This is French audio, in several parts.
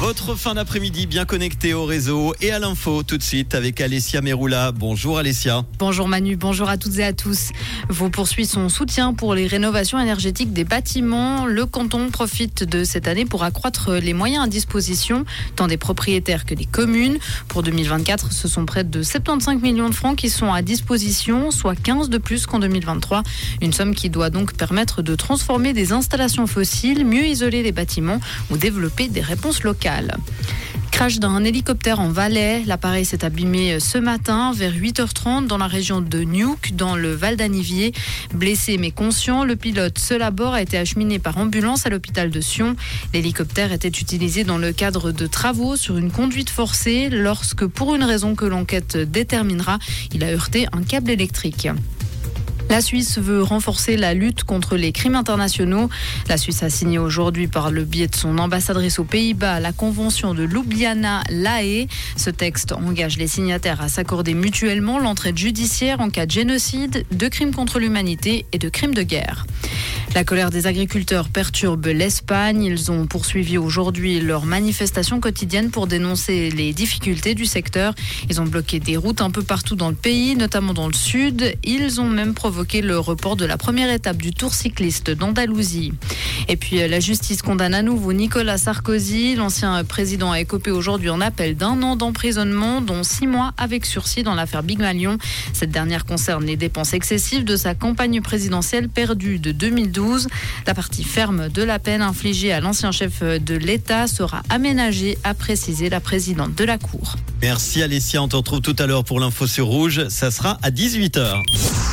Votre fin d'après-midi bien connecté au réseau et à l'info tout de suite avec Alessia Meroula. Bonjour Alessia. Bonjour Manu, bonjour à toutes et à tous. Vous poursuit son soutien pour les rénovations énergétiques des bâtiments. Le canton profite de cette année pour accroître les moyens à disposition, tant des propriétaires que des communes. Pour 2024, ce sont près de 75 millions de francs qui sont à disposition, soit 15 de plus qu'en 2023. Une somme qui doit donc permettre de transformer des installations fossiles, mieux isoler les bâtiments ou développer des réponses locales. Crash d'un hélicoptère en Valais. L'appareil s'est abîmé ce matin vers 8h30 dans la région de Nuuk, dans le Val d'Anivier. Blessé mais conscient, le pilote seul à bord a été acheminé par ambulance à l'hôpital de Sion. L'hélicoptère était utilisé dans le cadre de travaux sur une conduite forcée lorsque, pour une raison que l'enquête déterminera, il a heurté un câble électrique. La Suisse veut renforcer la lutte contre les crimes internationaux. La Suisse a signé aujourd'hui par le biais de son ambassadrice aux Pays-Bas la convention de Ljubljana LAE. Ce texte engage les signataires à s'accorder mutuellement l'entraide judiciaire en cas de génocide, de crimes contre l'humanité et de crimes de guerre. La colère des agriculteurs perturbe l'Espagne. Ils ont poursuivi aujourd'hui leur manifestation quotidienne pour dénoncer les difficultés du secteur. Ils ont bloqué des routes un peu partout dans le pays, notamment dans le sud. Ils ont même provoqué le report de la première étape du Tour cycliste d'Andalousie. Et puis la justice condamne à nouveau Nicolas Sarkozy. L'ancien président a écopé aujourd'hui en appel d'un an d'emprisonnement, dont six mois avec sursis dans l'affaire Big Malion. Cette dernière concerne les dépenses excessives de sa campagne présidentielle perdue de 2012 la partie ferme de la peine infligée à l'ancien chef de l'État sera aménagée, a précisé la présidente de la Cour. Merci Alessia, on te retrouve tout à l'heure pour l'info sur Rouge. Ça sera à 18h.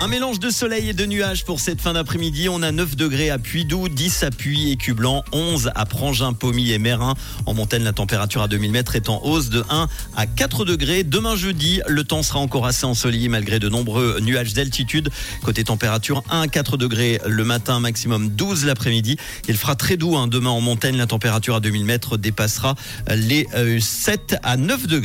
Un mélange de soleil et de nuages pour cette fin d'après-midi. On a 9 degrés à Puydou, 10 à Puy et Cublan, 11 à Prangin, Pommy et Mérin. En montagne, la température à 2000 mètres est en hausse de 1 à 4 degrés. Demain jeudi, le temps sera encore assez ensoleillé malgré de nombreux nuages d'altitude. Côté température, 1 à 4 degrés le matin, maximum 12 l'après-midi. Il fera très doux hein. demain en montagne. La température à 2000 mètres dépassera les 7 euh, à 9 degrés.